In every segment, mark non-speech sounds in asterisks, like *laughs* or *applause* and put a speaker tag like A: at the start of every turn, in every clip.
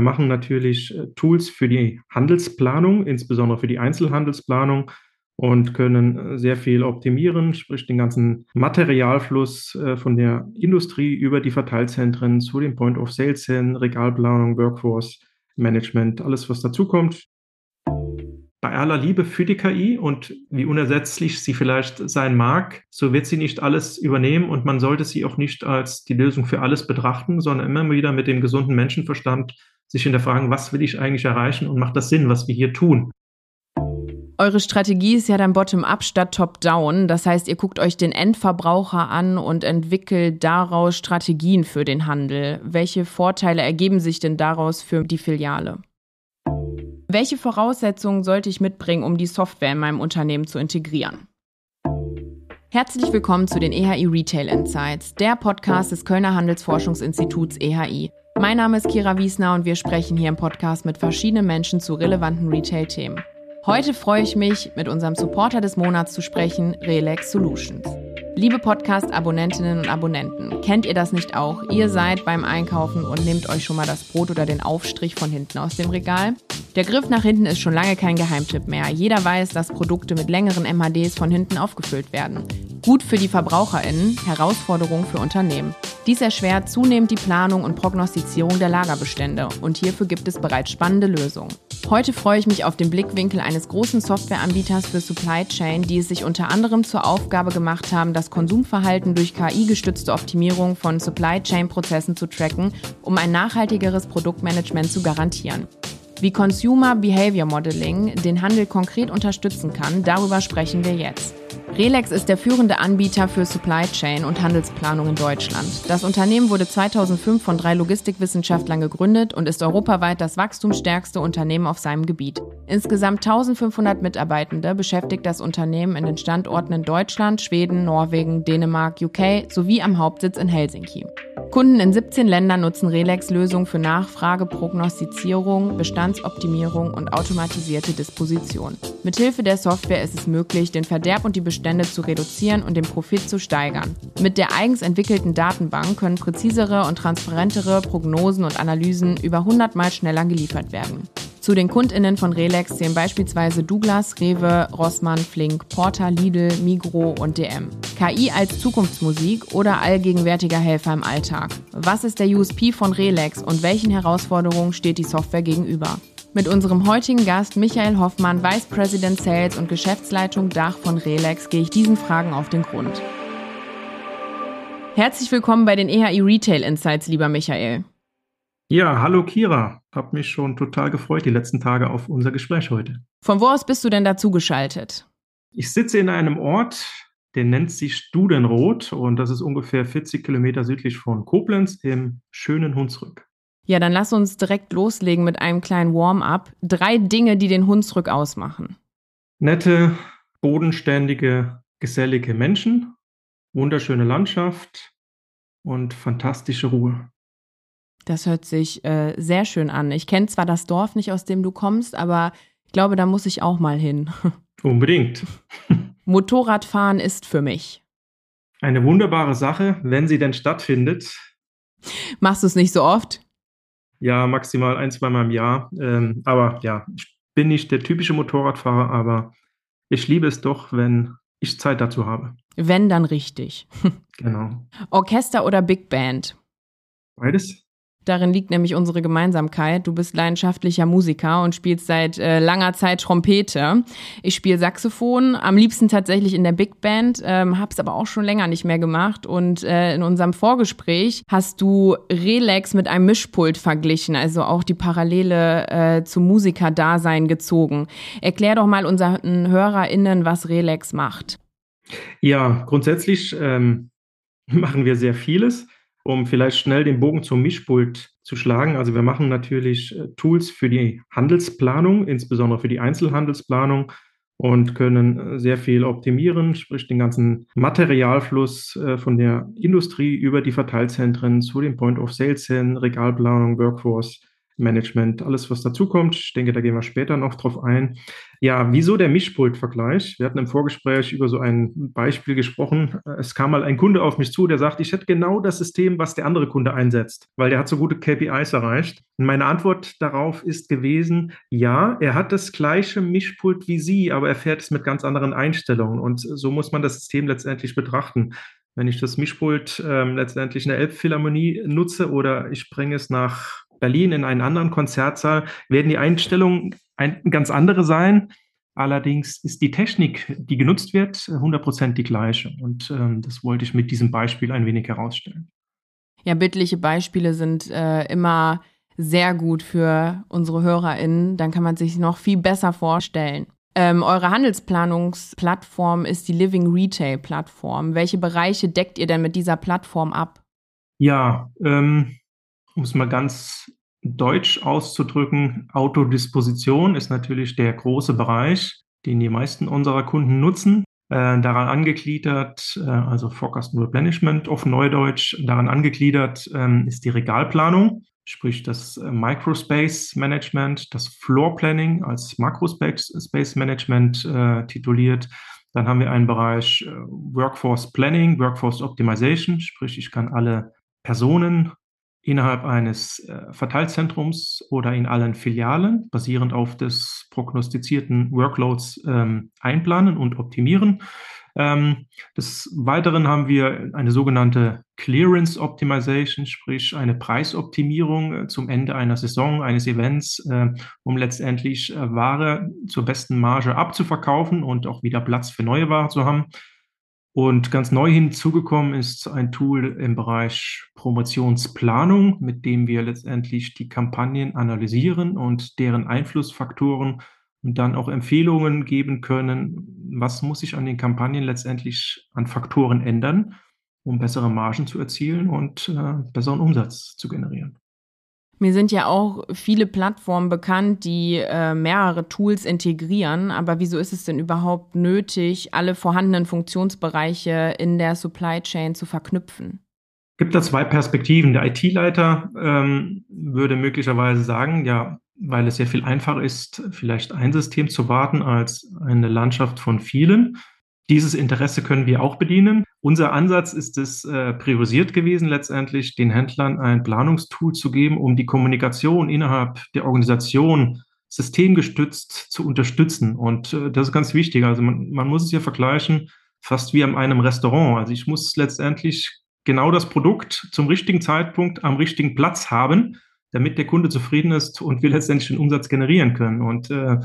A: wir machen natürlich äh, Tools für die Handelsplanung, insbesondere für die Einzelhandelsplanung und können äh, sehr viel optimieren, sprich den ganzen Materialfluss äh, von der Industrie über die Verteilzentren zu den Point of Sales hin, Regalplanung, Workforce Management, alles was dazukommt. Bei aller Liebe für die KI und wie unersetzlich sie vielleicht sein mag, so wird sie nicht alles übernehmen und man sollte sie auch nicht als die Lösung für alles betrachten, sondern immer wieder mit dem gesunden Menschenverstand sich hinterfragen, was will ich eigentlich erreichen und macht das Sinn, was wir hier tun?
B: Eure Strategie ist ja dann bottom-up statt top-down. Das heißt, ihr guckt euch den Endverbraucher an und entwickelt daraus Strategien für den Handel. Welche Vorteile ergeben sich denn daraus für die Filiale? Welche Voraussetzungen sollte ich mitbringen, um die Software in meinem Unternehmen zu integrieren? Herzlich willkommen zu den EHI Retail Insights, der Podcast des Kölner Handelsforschungsinstituts EHI. Mein Name ist Kira Wiesner und wir sprechen hier im Podcast mit verschiedenen Menschen zu relevanten Retail-Themen. Heute freue ich mich, mit unserem Supporter des Monats zu sprechen, Relax Solutions. Liebe Podcast-Abonnentinnen und Abonnenten, kennt ihr das nicht auch? Ihr seid beim Einkaufen und nehmt euch schon mal das Brot oder den Aufstrich von hinten aus dem Regal? Der Griff nach hinten ist schon lange kein Geheimtipp mehr. Jeder weiß, dass Produkte mit längeren MHDs von hinten aufgefüllt werden. Gut für die VerbraucherInnen, Herausforderung für Unternehmen. Dies erschwert zunehmend die Planung und Prognostizierung der Lagerbestände und hierfür gibt es bereits spannende Lösungen. Heute freue ich mich auf den Blickwinkel eines großen Softwareanbieters für Supply Chain, die es sich unter anderem zur Aufgabe gemacht haben, das Konsumverhalten durch KI-gestützte Optimierung von Supply Chain-Prozessen zu tracken, um ein nachhaltigeres Produktmanagement zu garantieren. Wie Consumer Behavior Modeling den Handel konkret unterstützen kann, darüber sprechen wir jetzt. Relex ist der führende Anbieter für Supply Chain und Handelsplanung in Deutschland. Das Unternehmen wurde 2005 von drei Logistikwissenschaftlern gegründet und ist europaweit das wachstumsstärkste Unternehmen auf seinem Gebiet. Insgesamt 1500 Mitarbeitende beschäftigt das Unternehmen in den Standorten in Deutschland, Schweden, Norwegen, Dänemark, UK sowie am Hauptsitz in Helsinki. Kunden in 17 Ländern nutzen Relex-Lösungen für Nachfrage, Prognostizierung, Bestandsoptimierung und automatisierte Disposition. Mithilfe der Software ist es möglich, den Verderb und die Bestände zu reduzieren und den Profit zu steigern. Mit der eigens entwickelten Datenbank können präzisere und transparentere Prognosen und Analysen über 100 Mal schneller geliefert werden. Zu den KundInnen von Relex zählen beispielsweise Douglas, Rewe, Rossmann, Flink, Porter, Lidl, Migro und DM. KI als Zukunftsmusik oder allgegenwärtiger Helfer im Alltag. Was ist der USP von Relex und welchen Herausforderungen steht die Software gegenüber? Mit unserem heutigen Gast Michael Hoffmann, Vice President Sales und Geschäftsleitung Dach von Relex, gehe ich diesen Fragen auf den Grund. Herzlich willkommen bei den EHI Retail Insights, lieber Michael.
A: Ja, hallo Kira. Hab mich schon total gefreut die letzten Tage auf unser Gespräch heute.
B: Von wo aus bist du denn dazu geschaltet?
A: Ich sitze in einem Ort, der nennt sich Studenroth und das ist ungefähr 40 Kilometer südlich von Koblenz im schönen Hunsrück.
B: Ja, dann lass uns direkt loslegen mit einem kleinen Warm-up. Drei Dinge, die den Hunsrück ausmachen.
A: Nette, bodenständige, gesellige Menschen, wunderschöne Landschaft und fantastische Ruhe.
B: Das hört sich äh, sehr schön an. Ich kenne zwar das Dorf nicht, aus dem du kommst, aber ich glaube, da muss ich auch mal hin. *laughs*
A: Unbedingt.
B: Motorradfahren ist für mich.
A: Eine wunderbare Sache, wenn sie denn stattfindet.
B: Machst du es nicht so oft?
A: Ja, maximal ein, zweimal im Jahr. Ähm, aber ja, ich bin nicht der typische Motorradfahrer, aber ich liebe es doch, wenn ich Zeit dazu habe.
B: Wenn, dann richtig. *laughs*
A: genau.
B: Orchester oder Big Band?
A: Beides.
B: Darin liegt nämlich unsere Gemeinsamkeit. Du bist leidenschaftlicher Musiker und spielst seit äh, langer Zeit Trompete. Ich spiele Saxophon, am liebsten tatsächlich in der Big Band, ähm, hab's aber auch schon länger nicht mehr gemacht. Und äh, in unserem Vorgespräch hast du Relax mit einem Mischpult verglichen, also auch die Parallele äh, zum Musikerdasein gezogen. Erklär doch mal unseren HörerInnen, was Relax macht.
A: Ja, grundsätzlich ähm, *laughs* machen wir sehr vieles um vielleicht schnell den Bogen zum Mischpult zu schlagen. Also wir machen natürlich äh, Tools für die Handelsplanung, insbesondere für die Einzelhandelsplanung und können äh, sehr viel optimieren, sprich den ganzen Materialfluss äh, von der Industrie über die Verteilzentren zu den Point of Sales hin, Regalplanung, Workforce Management, alles was dazukommt. Ich denke, da gehen wir später noch drauf ein. Ja, wieso der Mischpult-Vergleich? Wir hatten im Vorgespräch über so ein Beispiel gesprochen. Es kam mal ein Kunde auf mich zu, der sagt, ich hätte genau das System, was der andere Kunde einsetzt, weil der hat so gute KPIs erreicht. Und meine Antwort darauf ist gewesen, ja, er hat das gleiche Mischpult wie Sie, aber er fährt es mit ganz anderen Einstellungen. Und so muss man das System letztendlich betrachten. Wenn ich das Mischpult ähm, letztendlich in der Elbphilharmonie nutze oder ich bringe es nach Berlin in einen anderen Konzertsaal, werden die Einstellungen ein, ganz andere sein. Allerdings ist die Technik, die genutzt wird, 100% die gleiche. Und ähm, das wollte ich mit diesem Beispiel ein wenig herausstellen.
B: Ja, bildliche Beispiele sind äh, immer sehr gut für unsere HörerInnen. Dann kann man sich noch viel besser vorstellen. Ähm, eure Handelsplanungsplattform ist die Living Retail Plattform. Welche Bereiche deckt ihr denn mit dieser Plattform ab?
A: Ja, ähm, um es mal ganz deutsch auszudrücken, Autodisposition ist natürlich der große Bereich, den die meisten unserer Kunden nutzen. Äh, daran angegliedert, äh, also Forecast and Replenishment auf Neudeutsch, daran angegliedert ähm, ist die Regalplanung sprich das äh, Microspace Management, das Floor Planning als Makrospace Management äh, tituliert. Dann haben wir einen Bereich äh, Workforce Planning, Workforce Optimization, sprich ich kann alle Personen innerhalb eines äh, Verteilzentrums oder in allen Filialen basierend auf des prognostizierten Workloads ähm, einplanen und optimieren. Ähm, des Weiteren haben wir eine sogenannte Clearance Optimization, sprich eine Preisoptimierung äh, zum Ende einer Saison, eines Events, äh, um letztendlich äh, Ware zur besten Marge abzuverkaufen und auch wieder Platz für neue Ware zu haben. Und ganz neu hinzugekommen ist ein Tool im Bereich Promotionsplanung, mit dem wir letztendlich die Kampagnen analysieren und deren Einflussfaktoren und dann auch Empfehlungen geben können, was muss sich an den Kampagnen letztendlich an Faktoren ändern, um bessere Margen zu erzielen und äh, besseren Umsatz zu generieren.
B: Mir sind ja auch viele Plattformen bekannt, die äh, mehrere Tools integrieren. Aber wieso ist es denn überhaupt nötig, alle vorhandenen Funktionsbereiche in der Supply Chain zu verknüpfen?
A: Gibt da zwei Perspektiven. Der IT-Leiter ähm, würde möglicherweise sagen, ja, weil es sehr viel einfacher ist, vielleicht ein System zu warten als eine Landschaft von vielen. Dieses Interesse können wir auch bedienen. Unser Ansatz ist es äh, priorisiert gewesen, letztendlich den Händlern ein Planungstool zu geben, um die Kommunikation innerhalb der Organisation systemgestützt zu unterstützen. Und äh, das ist ganz wichtig. Also man, man muss es ja vergleichen, fast wie an einem Restaurant. Also ich muss letztendlich genau das Produkt zum richtigen Zeitpunkt am richtigen Platz haben damit der Kunde zufrieden ist und wir letztendlich den Umsatz generieren können. Und äh,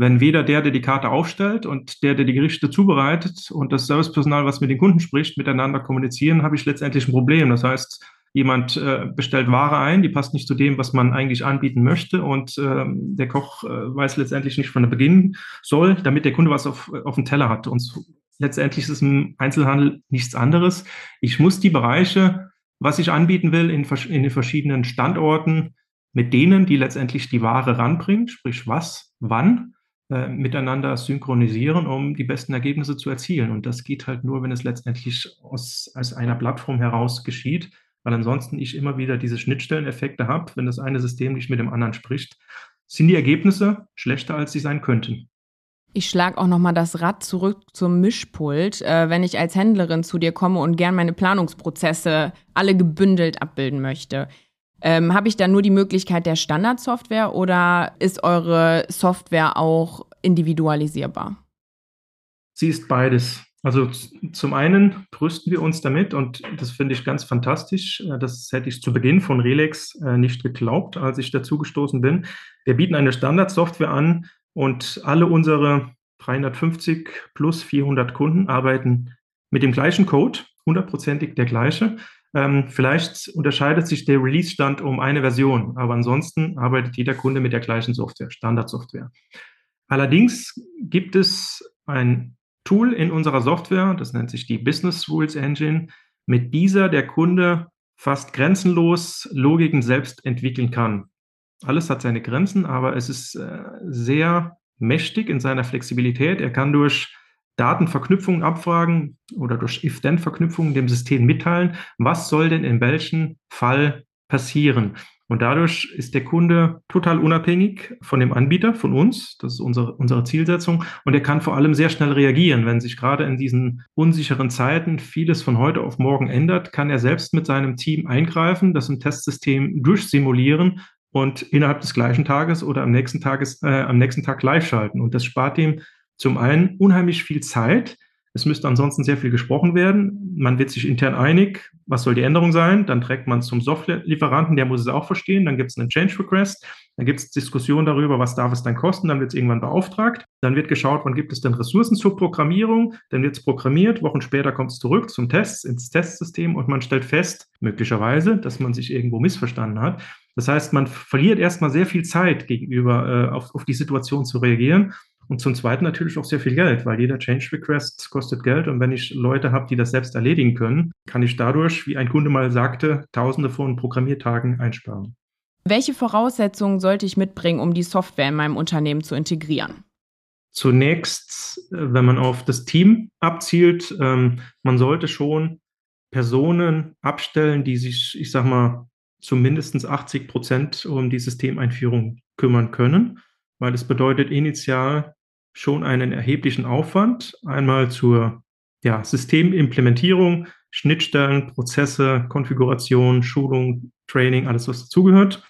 A: wenn weder der, der die Karte aufstellt und der, der die Gerichte zubereitet und das Servicepersonal, was mit den Kunden spricht, miteinander kommunizieren, habe ich letztendlich ein Problem. Das heißt, jemand äh, bestellt Ware ein, die passt nicht zu dem, was man eigentlich anbieten möchte und äh, der Koch äh, weiß letztendlich nicht, von der beginnen soll, damit der Kunde was auf, auf dem Teller hat. Und letztendlich ist es im Einzelhandel nichts anderes. Ich muss die Bereiche was ich anbieten will in, in den verschiedenen Standorten mit denen, die letztendlich die Ware ranbringen, sprich was, wann, äh, miteinander synchronisieren, um die besten Ergebnisse zu erzielen. Und das geht halt nur, wenn es letztendlich aus, aus einer Plattform heraus geschieht, weil ansonsten ich immer wieder diese Schnittstelleneffekte habe, wenn das eine System nicht mit dem anderen spricht, sind die Ergebnisse schlechter, als sie sein könnten.
B: Ich schlage auch nochmal das Rad zurück zum Mischpult. Äh, wenn ich als Händlerin zu dir komme und gern meine Planungsprozesse alle gebündelt abbilden möchte, ähm, habe ich da nur die Möglichkeit der Standardsoftware oder ist eure Software auch individualisierbar?
A: Sie ist beides. Also zum einen brüsten wir uns damit und das finde ich ganz fantastisch. Äh, das hätte ich zu Beginn von Relex äh, nicht geglaubt, als ich dazugestoßen bin. Wir bieten eine Standardsoftware an, und alle unsere 350 plus 400 Kunden arbeiten mit dem gleichen Code, hundertprozentig der gleiche. Ähm, vielleicht unterscheidet sich der Release-Stand um eine Version, aber ansonsten arbeitet jeder Kunde mit der gleichen Software, Standardsoftware. Allerdings gibt es ein Tool in unserer Software, das nennt sich die Business Rules Engine, mit dieser der Kunde fast grenzenlos Logiken selbst entwickeln kann. Alles hat seine Grenzen, aber es ist äh, sehr mächtig in seiner Flexibilität. Er kann durch Datenverknüpfungen abfragen oder durch If-Then-Verknüpfungen dem System mitteilen, was soll denn in welchem Fall passieren. Und dadurch ist der Kunde total unabhängig von dem Anbieter, von uns. Das ist unsere, unsere Zielsetzung. Und er kann vor allem sehr schnell reagieren. Wenn sich gerade in diesen unsicheren Zeiten vieles von heute auf morgen ändert, kann er selbst mit seinem Team eingreifen, das im Testsystem durchsimulieren und innerhalb des gleichen Tages oder am nächsten, Tages, äh, am nächsten Tag live schalten. Und das spart ihm zum einen unheimlich viel Zeit, es müsste ansonsten sehr viel gesprochen werden. Man wird sich intern einig, was soll die Änderung sein. Dann trägt man es zum Softwarelieferanten, der muss es auch verstehen. Dann gibt es einen Change Request. Dann gibt es Diskussionen darüber, was darf es dann kosten. Dann wird es irgendwann beauftragt. Dann wird geschaut, wann gibt es denn Ressourcen zur Programmierung. Dann wird es programmiert. Wochen später kommt es zurück zum Test, ins Testsystem und man stellt fest, möglicherweise, dass man sich irgendwo missverstanden hat. Das heißt, man verliert erstmal sehr viel Zeit gegenüber äh, auf, auf die Situation zu reagieren. Und zum Zweiten natürlich auch sehr viel Geld, weil jeder Change Request kostet Geld. Und wenn ich Leute habe, die das selbst erledigen können, kann ich dadurch, wie ein Kunde mal sagte, Tausende von Programmiertagen einsparen.
B: Welche Voraussetzungen sollte ich mitbringen, um die Software in meinem Unternehmen zu integrieren?
A: Zunächst, äh, wenn man auf das Team abzielt, ähm, man sollte schon Personen abstellen, die sich, ich sag mal, zu mindestens 80 Prozent um die Systemeinführung kümmern können, weil es bedeutet initial schon einen erheblichen Aufwand, einmal zur ja, Systemimplementierung, Schnittstellen, Prozesse, Konfiguration, Schulung, Training, alles, was dazugehört.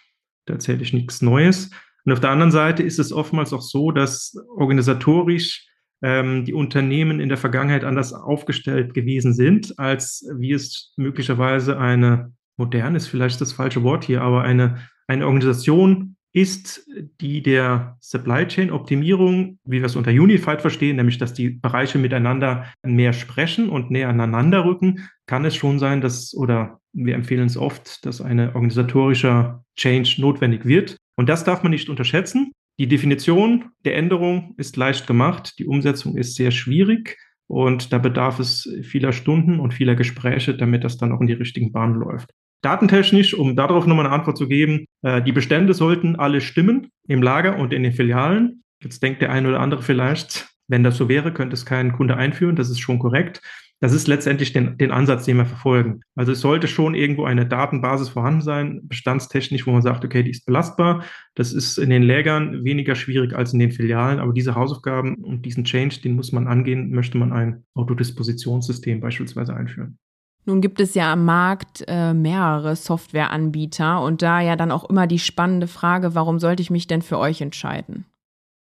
A: Da erzähle ich nichts Neues. Und auf der anderen Seite ist es oftmals auch so, dass organisatorisch ähm, die Unternehmen in der Vergangenheit anders aufgestellt gewesen sind, als wie es möglicherweise eine moderne ist vielleicht das falsche Wort hier, aber eine, eine Organisation ist die der Supply Chain Optimierung, wie wir es unter Unified verstehen, nämlich dass die Bereiche miteinander mehr sprechen und näher aneinander rücken, kann es schon sein, dass, oder wir empfehlen es oft, dass eine organisatorischer Change notwendig wird. Und das darf man nicht unterschätzen. Die Definition der Änderung ist leicht gemacht, die Umsetzung ist sehr schwierig und da bedarf es vieler Stunden und vieler Gespräche, damit das dann auch in die richtigen Bahnen läuft. Datentechnisch, um darauf nochmal eine Antwort zu geben, äh, die Bestände sollten alle stimmen im Lager und in den Filialen. Jetzt denkt der eine oder andere vielleicht, wenn das so wäre, könnte es kein Kunde einführen. Das ist schon korrekt. Das ist letztendlich den, den Ansatz, den wir verfolgen. Also es sollte schon irgendwo eine Datenbasis vorhanden sein, bestandstechnisch, wo man sagt, okay, die ist belastbar. Das ist in den Lägern weniger schwierig als in den Filialen, aber diese Hausaufgaben und diesen Change, den muss man angehen, möchte man ein Autodispositionssystem beispielsweise einführen.
B: Nun gibt es ja am Markt äh, mehrere Softwareanbieter und da ja dann auch immer die spannende Frage, warum sollte ich mich denn für euch entscheiden?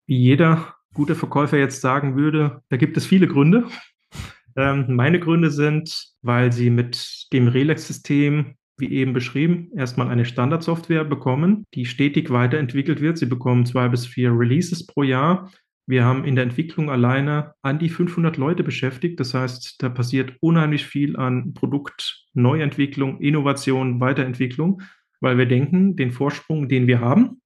A: Wie jeder gute Verkäufer jetzt sagen würde, da gibt es viele Gründe. Ähm, meine Gründe sind, weil sie mit dem Relex-System, wie eben beschrieben, erstmal eine Standardsoftware bekommen, die stetig weiterentwickelt wird. Sie bekommen zwei bis vier Releases pro Jahr wir haben in der Entwicklung alleine an die 500 Leute beschäftigt. Das heißt, da passiert unheimlich viel an Produktneuentwicklung, Innovation, Weiterentwicklung, weil wir denken, den Vorsprung, den wir haben,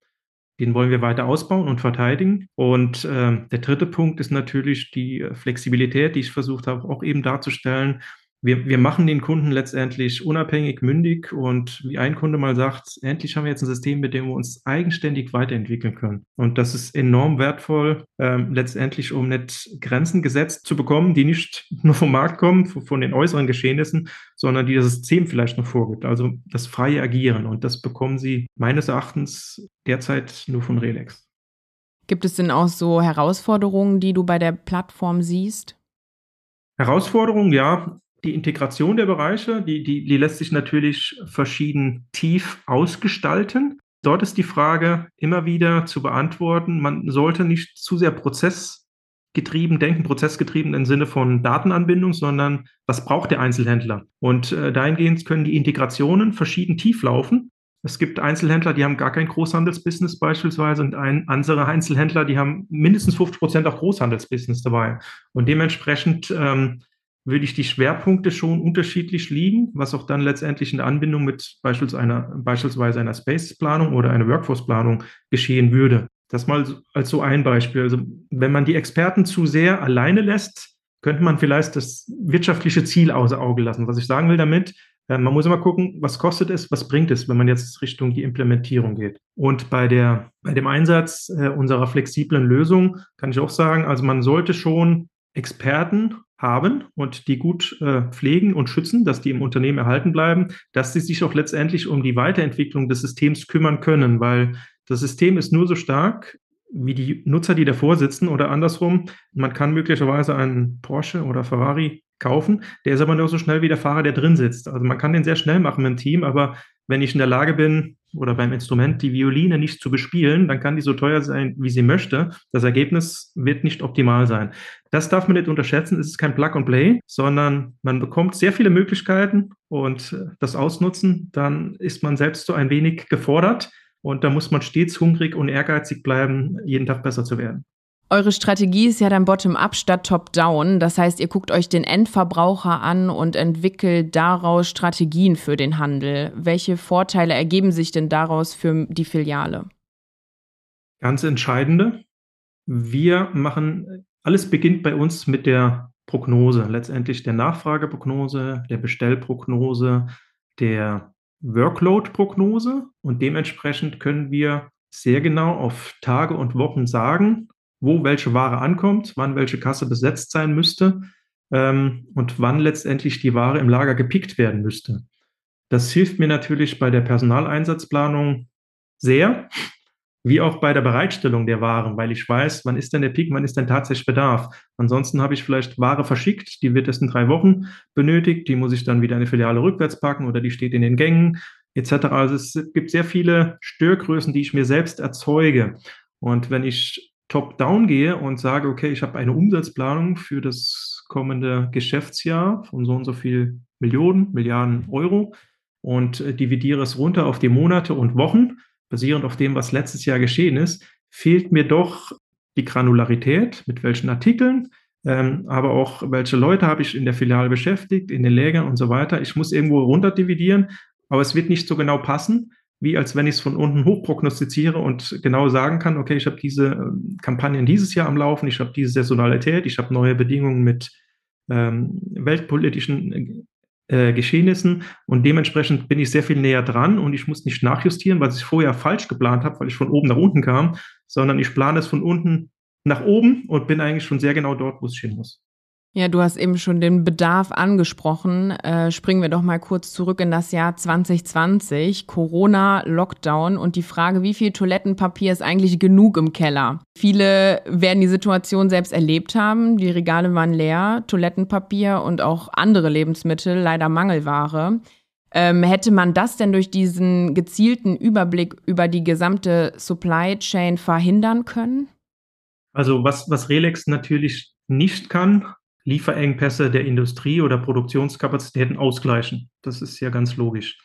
A: den wollen wir weiter ausbauen und verteidigen. Und äh, der dritte Punkt ist natürlich die Flexibilität, die ich versucht habe, auch eben darzustellen wir, wir machen den Kunden letztendlich unabhängig, mündig und wie ein Kunde mal sagt, endlich haben wir jetzt ein System, mit dem wir uns eigenständig weiterentwickeln können. Und das ist enorm wertvoll, ähm, letztendlich, um nicht Grenzen gesetzt zu bekommen, die nicht *laughs* nur vom Markt kommen, von den äußeren Geschehnissen, sondern die das System vielleicht noch vorgibt. Also das freie Agieren. Und das bekommen Sie meines Erachtens derzeit nur von Relex.
B: Gibt es denn auch so Herausforderungen, die du bei der Plattform siehst?
A: Herausforderungen, ja die Integration der Bereiche, die, die, die lässt sich natürlich verschieden tief ausgestalten. Dort ist die Frage immer wieder zu beantworten, man sollte nicht zu sehr prozessgetrieben denken, prozessgetrieben im Sinne von Datenanbindung, sondern was braucht der Einzelhändler? Und äh, dahingehend können die Integrationen verschieden tief laufen. Es gibt Einzelhändler, die haben gar kein Großhandelsbusiness beispielsweise und ein, andere Einzelhändler, die haben mindestens 50 Prozent auch Großhandelsbusiness dabei. Und dementsprechend ähm, würde ich die Schwerpunkte schon unterschiedlich liegen, was auch dann letztendlich in der Anbindung mit beispielsweise einer, beispielsweise einer Space-Planung oder einer Workforce-Planung geschehen würde. Das mal als so ein Beispiel. Also wenn man die Experten zu sehr alleine lässt, könnte man vielleicht das wirtschaftliche Ziel außer Auge lassen. Was ich sagen will damit, äh, man muss immer gucken, was kostet es, was bringt es, wenn man jetzt Richtung die Implementierung geht. Und bei der, bei dem Einsatz äh, unserer flexiblen Lösung kann ich auch sagen, also man sollte schon Experten haben und die gut äh, pflegen und schützen, dass die im Unternehmen erhalten bleiben, dass sie sich auch letztendlich um die Weiterentwicklung des Systems kümmern können, weil das System ist nur so stark, wie die Nutzer, die davor sitzen oder andersrum. Man kann möglicherweise einen Porsche oder Ferrari kaufen, der ist aber nur so schnell wie der Fahrer, der drin sitzt. Also man kann den sehr schnell machen im Team, aber wenn ich in der Lage bin oder beim Instrument die Violine nicht zu bespielen, dann kann die so teuer sein, wie sie möchte. Das Ergebnis wird nicht optimal sein. Das darf man nicht unterschätzen. Es ist kein Plug and Play, sondern man bekommt sehr viele Möglichkeiten und das Ausnutzen, dann ist man selbst so ein wenig gefordert. Und da muss man stets hungrig und ehrgeizig bleiben, jeden Tag besser zu werden.
B: Eure Strategie ist ja dann bottom-up statt top-down. Das heißt, ihr guckt euch den Endverbraucher an und entwickelt daraus Strategien für den Handel. Welche Vorteile ergeben sich denn daraus für die Filiale?
A: Ganz entscheidende. Wir machen, alles beginnt bei uns mit der Prognose, letztendlich der Nachfrageprognose, der Bestellprognose, der Workload-Prognose und dementsprechend können wir sehr genau auf Tage und Wochen sagen, wo welche Ware ankommt, wann welche Kasse besetzt sein müsste ähm, und wann letztendlich die Ware im Lager gepickt werden müsste. Das hilft mir natürlich bei der Personaleinsatzplanung sehr, wie auch bei der Bereitstellung der Waren, weil ich weiß, wann ist denn der Peak, wann ist denn tatsächlich Bedarf. Ansonsten habe ich vielleicht Ware verschickt, die wird erst in drei Wochen benötigt, die muss ich dann wieder in eine Filiale rückwärts packen oder die steht in den Gängen etc. Also es gibt sehr viele Störgrößen, die ich mir selbst erzeuge. Und wenn ich top-down gehe und sage, okay, ich habe eine Umsatzplanung für das kommende Geschäftsjahr von so und so viel Millionen, Milliarden Euro und äh, dividiere es runter auf die Monate und Wochen, basierend auf dem, was letztes Jahr geschehen ist, fehlt mir doch die Granularität, mit welchen Artikeln, ähm, aber auch welche Leute habe ich in der Filiale beschäftigt, in den Lägern und so weiter. Ich muss irgendwo runter dividieren, aber es wird nicht so genau passen, wie als wenn ich es von unten hoch prognostiziere und genau sagen kann, okay, ich habe diese ähm, Kampagnen dieses Jahr am Laufen, ich habe diese Saisonalität, ich habe neue Bedingungen mit ähm, weltpolitischen äh, Geschehnissen und dementsprechend bin ich sehr viel näher dran und ich muss nicht nachjustieren, was ich vorher falsch geplant habe, weil ich von oben nach unten kam, sondern ich plane es von unten nach oben und bin eigentlich schon sehr genau dort, wo es hin muss.
B: Ja, du hast eben schon den Bedarf angesprochen. Äh, springen wir doch mal kurz zurück in das Jahr 2020. Corona, Lockdown und die Frage, wie viel Toilettenpapier ist eigentlich genug im Keller? Viele werden die Situation selbst erlebt haben. Die Regale waren leer, Toilettenpapier und auch andere Lebensmittel, leider Mangelware. Ähm, hätte man das denn durch diesen gezielten Überblick über die gesamte Supply Chain verhindern können?
A: Also was, was Relex natürlich nicht kann, Lieferengpässe der Industrie oder Produktionskapazitäten ausgleichen. Das ist ja ganz logisch.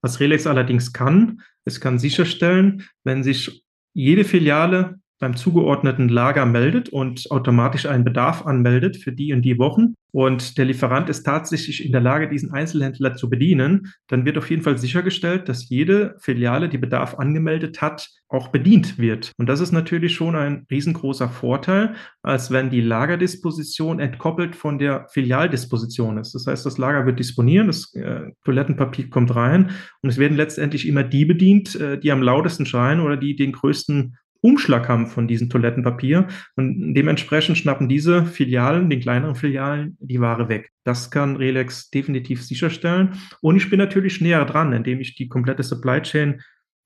A: Was Relex allerdings kann, es kann sicherstellen, wenn sich jede Filiale beim zugeordneten Lager meldet und automatisch einen Bedarf anmeldet für die und die Wochen und der Lieferant ist tatsächlich in der Lage, diesen Einzelhändler zu bedienen, dann wird auf jeden Fall sichergestellt, dass jede Filiale, die Bedarf angemeldet hat, auch bedient wird. Und das ist natürlich schon ein riesengroßer Vorteil, als wenn die Lagerdisposition entkoppelt von der Filialdisposition ist. Das heißt, das Lager wird disponieren, das äh, Toilettenpapier kommt rein und es werden letztendlich immer die bedient, äh, die am lautesten schreien oder die den größten Umschlag haben von diesem Toilettenpapier. Und dementsprechend schnappen diese Filialen, den kleineren Filialen, die Ware weg. Das kann Relex definitiv sicherstellen. Und ich bin natürlich näher dran, indem ich die komplette Supply Chain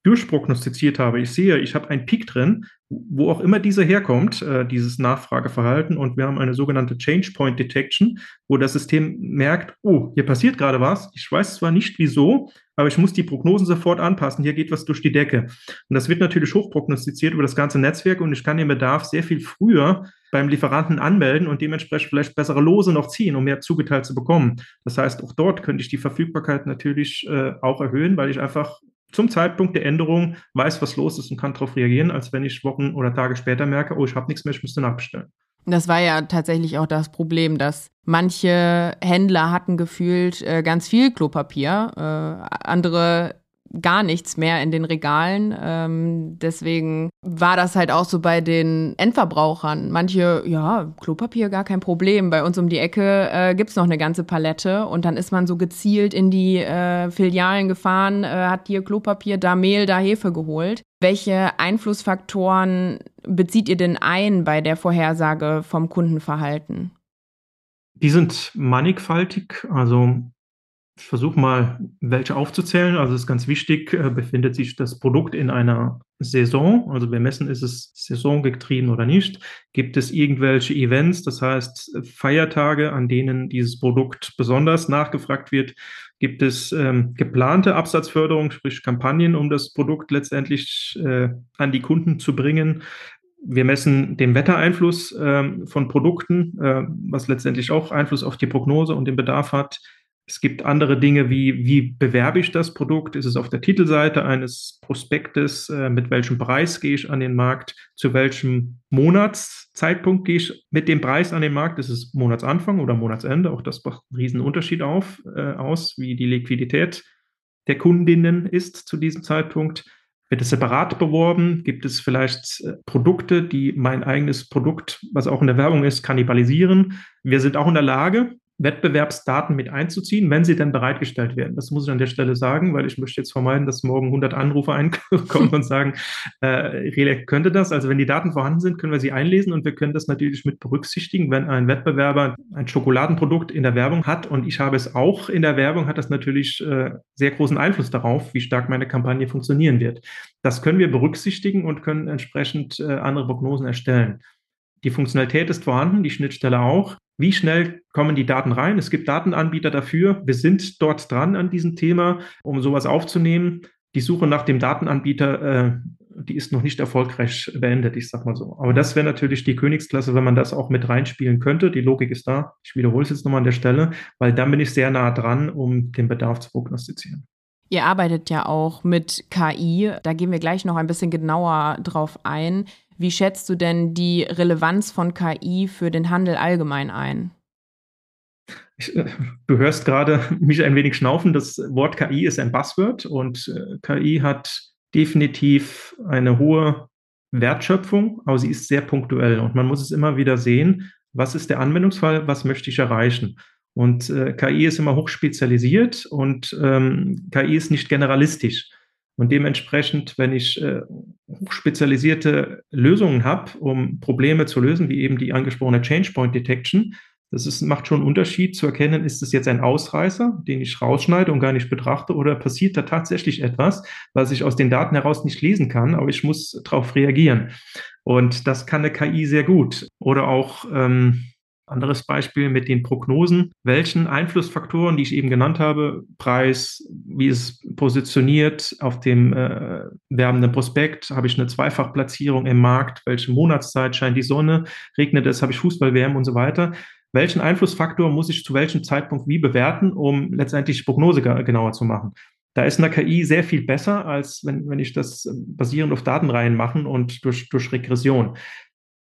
A: durchprognostiziert habe. Ich sehe, ich habe einen Peak drin, wo auch immer dieser herkommt, äh, dieses Nachfrageverhalten. Und wir haben eine sogenannte Change Point Detection, wo das System merkt, oh, hier passiert gerade was. Ich weiß zwar nicht wieso, aber ich muss die Prognosen sofort anpassen. Hier geht was durch die Decke. Und das wird natürlich hochprognostiziert über das ganze Netzwerk und ich kann den Bedarf sehr viel früher beim Lieferanten anmelden und dementsprechend vielleicht bessere Lose noch ziehen, um mehr zugeteilt zu bekommen. Das heißt, auch dort könnte ich die Verfügbarkeit natürlich äh, auch erhöhen, weil ich einfach zum Zeitpunkt der Änderung weiß, was los ist und kann darauf reagieren, als wenn ich Wochen oder Tage später merke, oh, ich habe nichts mehr, ich müsste nachbestellen.
B: Das war ja tatsächlich auch das Problem, dass manche Händler hatten gefühlt äh, ganz viel Klopapier, äh, andere gar nichts mehr in den Regalen. Ähm, deswegen war das halt auch so bei den Endverbrauchern. Manche, ja, Klopapier gar kein Problem. Bei uns um die Ecke äh, gibt es noch eine ganze Palette und dann ist man so gezielt in die äh, Filialen gefahren, äh, hat hier Klopapier, da Mehl, da Hefe geholt. Welche Einflussfaktoren bezieht ihr denn ein bei der Vorhersage vom Kundenverhalten?
A: Die sind mannigfaltig. Also ich versuche mal, welche aufzuzählen. Also es ist ganz wichtig, äh, befindet sich das Produkt in einer Saison? Also wir messen, ist es saisongetrieben oder nicht? Gibt es irgendwelche Events, das heißt Feiertage, an denen dieses Produkt besonders nachgefragt wird? Gibt es ähm, geplante Absatzförderung, sprich Kampagnen, um das Produkt letztendlich äh, an die Kunden zu bringen? Wir messen den Wettereinfluss äh, von Produkten, äh, was letztendlich auch Einfluss auf die Prognose und den Bedarf hat. Es gibt andere Dinge wie, wie bewerbe ich das Produkt? Ist es auf der Titelseite eines Prospektes? Äh, mit welchem Preis gehe ich an den Markt? Zu welchem Monatszeitpunkt gehe ich mit dem Preis an den Markt? Ist es Monatsanfang oder Monatsende? Auch das macht einen riesen Unterschied auf, äh, aus, wie die Liquidität der Kundinnen ist zu diesem Zeitpunkt. Wird es separat beworben? Gibt es vielleicht äh, Produkte, die mein eigenes Produkt, was auch in der Werbung ist, kannibalisieren? Wir sind auch in der Lage, Wettbewerbsdaten mit einzuziehen, wenn sie denn bereitgestellt werden. Das muss ich an der Stelle sagen, weil ich möchte jetzt vermeiden, dass morgen 100 Anrufe *laughs* einkommen und sagen, äh, Relec könnte das. Also wenn die Daten vorhanden sind, können wir sie einlesen und wir können das natürlich mit berücksichtigen. Wenn ein Wettbewerber ein Schokoladenprodukt in der Werbung hat und ich habe es auch in der Werbung, hat das natürlich äh, sehr großen Einfluss darauf, wie stark meine Kampagne funktionieren wird. Das können wir berücksichtigen und können entsprechend äh, andere Prognosen erstellen. Die Funktionalität ist vorhanden, die Schnittstelle auch. Wie schnell kommen die Daten rein? Es gibt Datenanbieter dafür. Wir sind dort dran an diesem Thema, um sowas aufzunehmen. Die Suche nach dem Datenanbieter, äh, die ist noch nicht erfolgreich beendet, ich sag mal so. Aber das wäre natürlich die Königsklasse, wenn man das auch mit reinspielen könnte. Die Logik ist da. Ich wiederhole es jetzt nochmal an der Stelle, weil dann bin ich sehr nah dran, um den Bedarf zu prognostizieren.
B: Ihr arbeitet ja auch mit KI. Da gehen wir gleich noch ein bisschen genauer drauf ein. Wie schätzt du denn die Relevanz von KI für den Handel allgemein ein?
A: Ich, äh, du hörst gerade mich ein wenig schnaufen. Das Wort KI ist ein Buzzword und äh, KI hat definitiv eine hohe Wertschöpfung, aber sie ist sehr punktuell und man muss es immer wieder sehen, was ist der Anwendungsfall, was möchte ich erreichen. Und äh, KI ist immer hochspezialisiert und ähm, KI ist nicht generalistisch. Und dementsprechend, wenn ich äh, spezialisierte Lösungen habe, um Probleme zu lösen, wie eben die angesprochene Change Point Detection, das ist, macht schon einen Unterschied zu erkennen, ist es jetzt ein Ausreißer, den ich rausschneide und gar nicht betrachte, oder passiert da tatsächlich etwas, was ich aus den Daten heraus nicht lesen kann, aber ich muss darauf reagieren. Und das kann eine KI sehr gut. Oder auch ähm, anderes Beispiel mit den Prognosen. Welchen Einflussfaktoren, die ich eben genannt habe, Preis, wie es positioniert auf dem äh, werbenden Prospekt, habe ich eine Zweifachplatzierung im Markt, welche Monatszeit scheint die Sonne, regnet es, habe ich Fußballwärme und so weiter. Welchen Einflussfaktor muss ich zu welchem Zeitpunkt wie bewerten, um letztendlich die Prognose genauer zu machen? Da ist eine KI sehr viel besser, als wenn, wenn ich das basierend auf Datenreihen machen und durch, durch Regression.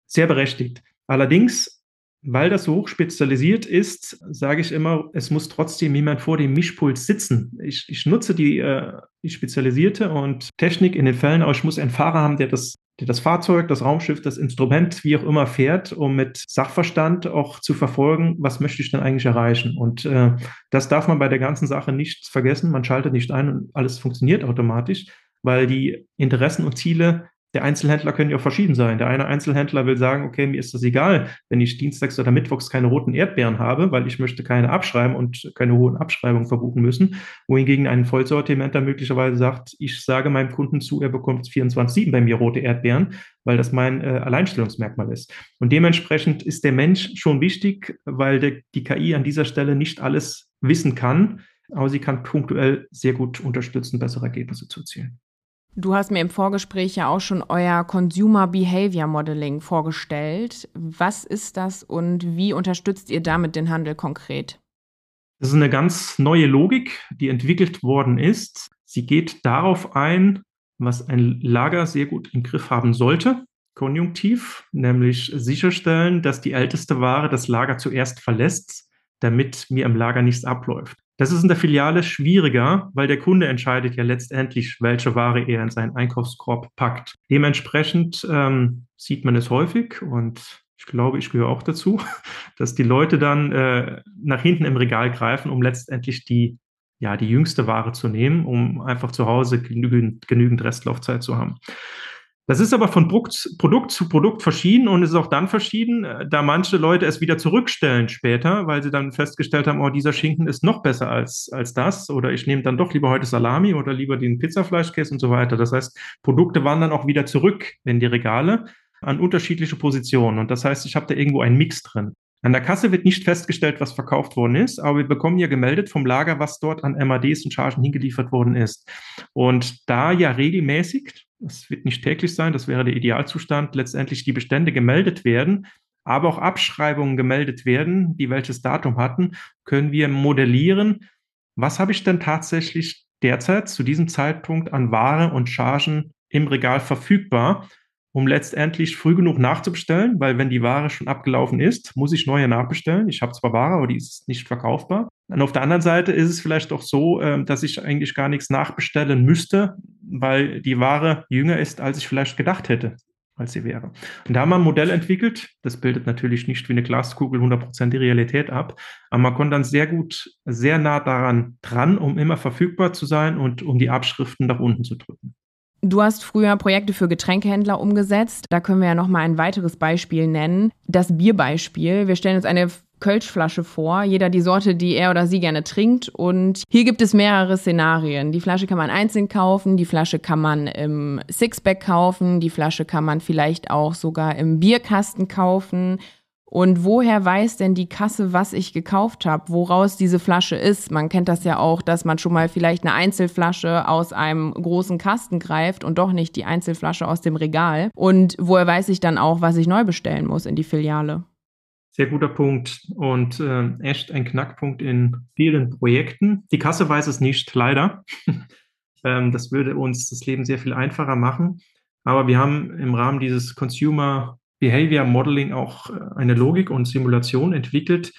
A: Sehr berechtigt. Allerdings weil das so hoch spezialisiert ist, sage ich immer, es muss trotzdem jemand vor dem Mischpult sitzen. Ich, ich nutze die, äh, die spezialisierte und Technik in den Fällen, aber ich muss einen Fahrer haben, der das, der das Fahrzeug, das Raumschiff, das Instrument, wie auch immer fährt, um mit Sachverstand auch zu verfolgen, was möchte ich denn eigentlich erreichen. Und äh, das darf man bei der ganzen Sache nicht vergessen. Man schaltet nicht ein und alles funktioniert automatisch, weil die Interessen und Ziele der Einzelhändler können ja auch verschieden sein. Der eine Einzelhändler will sagen, okay, mir ist das egal, wenn ich dienstags oder mittwochs keine roten Erdbeeren habe, weil ich möchte keine abschreiben und keine hohen Abschreibungen verbuchen müssen. Wohingegen ein Vollsortimenter möglicherweise sagt, ich sage meinem Kunden zu, er bekommt 24-7 bei mir rote Erdbeeren, weil das mein äh, Alleinstellungsmerkmal ist. Und dementsprechend ist der Mensch schon wichtig, weil der, die KI an dieser Stelle nicht alles wissen kann, aber sie kann punktuell sehr gut unterstützen, bessere Ergebnisse zu erzielen.
B: Du hast mir im Vorgespräch ja auch schon euer Consumer Behavior Modeling vorgestellt. Was ist das und wie unterstützt ihr damit den Handel konkret?
A: Das ist eine ganz neue Logik, die entwickelt worden ist. Sie geht darauf ein, was ein Lager sehr gut im Griff haben sollte, konjunktiv, nämlich sicherstellen, dass die älteste Ware das Lager zuerst verlässt, damit mir im Lager nichts abläuft. Das ist in der Filiale schwieriger, weil der Kunde entscheidet ja letztendlich, welche Ware er in seinen Einkaufskorb packt. Dementsprechend ähm, sieht man es häufig und ich glaube, ich gehöre auch dazu, *laughs* dass die Leute dann äh, nach hinten im Regal greifen, um letztendlich die, ja, die jüngste Ware zu nehmen, um einfach zu Hause genügend, genügend Restlaufzeit zu haben. Das ist aber von Produkt zu Produkt verschieden und ist auch dann verschieden, äh, da manche Leute es wieder zurückstellen später, weil sie dann festgestellt haben, oh, dieser Schinken ist noch besser als, als das oder ich nehme dann doch lieber heute Salami oder lieber den Pizzafleischkäse und so weiter. Das heißt, Produkte wandern auch wieder zurück in die Regale an unterschiedliche Positionen und das heißt, ich habe da irgendwo einen Mix drin. An der Kasse wird nicht festgestellt, was verkauft worden ist, aber wir bekommen ja gemeldet vom Lager, was dort an MADs und Chargen hingeliefert worden ist. Und da ja regelmäßig, das wird nicht täglich sein, das wäre der Idealzustand, letztendlich die Bestände gemeldet werden, aber auch Abschreibungen gemeldet werden, die welches Datum hatten, können wir modellieren, was habe ich denn tatsächlich derzeit zu diesem Zeitpunkt an Ware und Chargen im Regal verfügbar um letztendlich früh genug nachzubestellen, weil wenn die Ware schon abgelaufen ist, muss ich neue nachbestellen. Ich habe zwar Ware, aber die ist nicht verkaufbar. Und auf der anderen Seite ist es vielleicht auch so, ähm, dass ich eigentlich gar nichts nachbestellen müsste, weil die Ware jünger ist, als ich vielleicht gedacht hätte, als sie wäre. Und da haben wir ein Modell entwickelt. Das bildet natürlich nicht wie eine Glaskugel 100% die Realität ab, aber man kommt dann sehr gut, sehr nah daran dran, um immer verfügbar zu sein und um die Abschriften nach unten zu drücken.
B: Du hast früher Projekte für Getränkehändler umgesetzt. Da können wir ja noch mal ein weiteres Beispiel nennen. Das Bierbeispiel. Wir stellen uns eine Kölschflasche vor, jeder die Sorte, die er oder sie gerne trinkt. Und hier gibt es mehrere Szenarien. Die Flasche kann man einzeln kaufen, die Flasche kann man im Sixpack kaufen, die Flasche kann man vielleicht auch sogar im Bierkasten kaufen. Und woher weiß denn die Kasse, was ich gekauft habe, woraus diese Flasche ist? Man kennt das ja auch, dass man schon mal vielleicht eine Einzelflasche aus einem großen Kasten greift und doch nicht die Einzelflasche aus dem Regal. Und woher weiß ich dann auch, was ich neu bestellen muss in die Filiale?
A: Sehr guter Punkt und äh, echt ein Knackpunkt in vielen Projekten. Die Kasse weiß es nicht, leider. *laughs* ähm, das würde uns das Leben sehr viel einfacher machen. Aber wir haben im Rahmen dieses Consumer Behavior Modeling auch äh, eine Logik und Simulation entwickelt,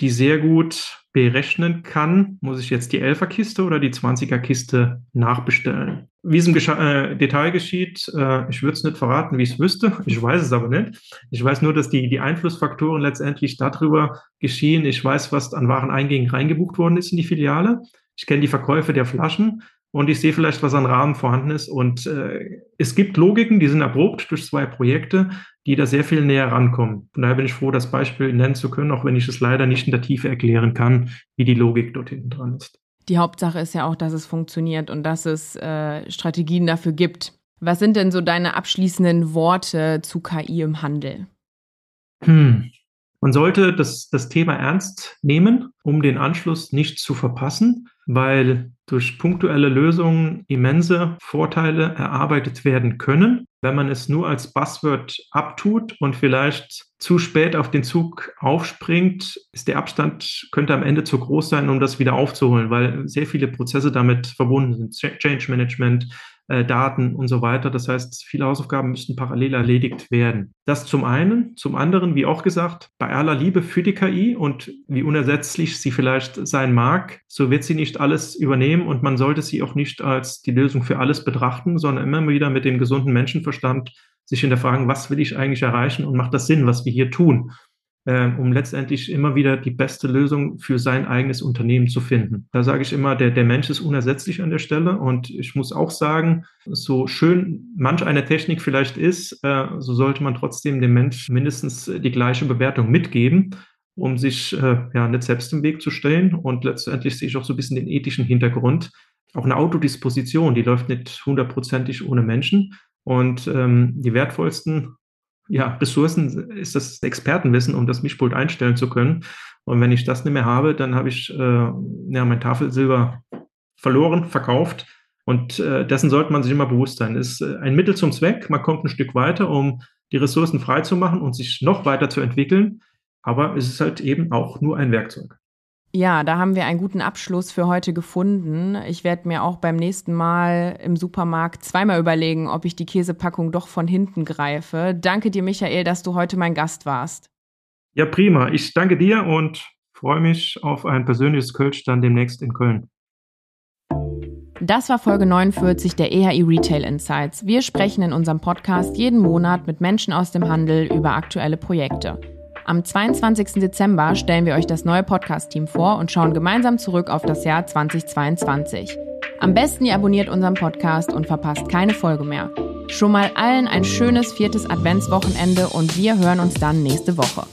A: die sehr gut berechnen kann, muss ich jetzt die 11er Kiste oder die 20er Kiste nachbestellen. Wie es im Gesch äh, Detail geschieht, äh, ich würde es nicht verraten, wie ich es wüsste. *laughs* Ich weiß es aber nicht. Ich weiß nur, dass die, die Einflussfaktoren letztendlich darüber geschehen. Ich weiß, was an Wareneingängen reingebucht worden ist in die Filiale. Ich kenne die Verkäufe der Flaschen und ich sehe vielleicht, was an Rahmen vorhanden ist. Und äh, es gibt Logiken, die sind erprobt durch zwei Projekte, die da sehr viel näher rankommen. Von daher bin ich froh, das Beispiel nennen zu können, auch wenn ich es leider nicht in der Tiefe erklären kann, wie die Logik dort hinten dran ist.
B: Die Hauptsache ist ja auch, dass es funktioniert und dass es äh, Strategien dafür gibt. Was sind denn so deine abschließenden Worte zu KI im Handel?
A: Hm. Man sollte das, das Thema ernst nehmen, um den Anschluss nicht zu verpassen, weil durch punktuelle Lösungen immense Vorteile erarbeitet werden können. Wenn man es nur als Buzzword abtut und vielleicht zu spät auf den Zug aufspringt, ist der Abstand, könnte am Ende zu groß sein, um das wieder aufzuholen, weil sehr viele Prozesse damit verbunden sind. Change Management, äh, Daten und so weiter. Das heißt, viele Hausaufgaben müssten parallel erledigt werden. Das zum einen. Zum anderen, wie auch gesagt, bei aller Liebe für die KI und wie unersetzlich sie vielleicht sein mag, so wird sie nicht alles übernehmen und man sollte sie auch nicht als die Lösung für alles betrachten, sondern immer wieder mit dem gesunden Menschenverstand sich hinterfragen, was will ich eigentlich erreichen und macht das Sinn, was wir hier tun? Äh, um letztendlich immer wieder die beste Lösung für sein eigenes Unternehmen zu finden. Da sage ich immer, der, der Mensch ist unersetzlich an der Stelle und ich muss auch sagen, so schön manch eine Technik vielleicht ist, äh, so sollte man trotzdem dem Mensch mindestens die gleiche Bewertung mitgeben um sich äh, ja nicht selbst im Weg zu stellen. Und letztendlich sehe ich auch so ein bisschen den ethischen Hintergrund. Auch eine Autodisposition, die läuft nicht hundertprozentig ohne Menschen. Und ähm, die wertvollsten ja, Ressourcen ist das Expertenwissen, um das Mischpult einstellen zu können. Und wenn ich das nicht mehr habe, dann habe ich äh, ja, mein Tafelsilber verloren, verkauft. Und äh, dessen sollte man sich immer bewusst sein. Es ist äh, ein Mittel zum Zweck. Man kommt ein Stück weiter, um die Ressourcen freizumachen und sich noch weiter zu entwickeln. Aber es ist halt eben auch nur ein Werkzeug.
B: Ja, da haben wir einen guten Abschluss für heute gefunden. Ich werde mir auch beim nächsten Mal im Supermarkt zweimal überlegen, ob ich die Käsepackung doch von hinten greife. Danke dir, Michael, dass du heute mein Gast warst.
A: Ja, prima. Ich danke dir und freue mich auf ein persönliches Kölsch dann demnächst in Köln.
B: Das war Folge 49 der EHI Retail Insights. Wir sprechen in unserem Podcast jeden Monat mit Menschen aus dem Handel über aktuelle Projekte. Am 22. Dezember stellen wir euch das neue Podcast-Team vor und schauen gemeinsam zurück auf das Jahr 2022. Am besten ihr abonniert unseren Podcast und verpasst keine Folge mehr. Schon mal allen ein schönes viertes Adventswochenende und wir hören uns dann nächste Woche.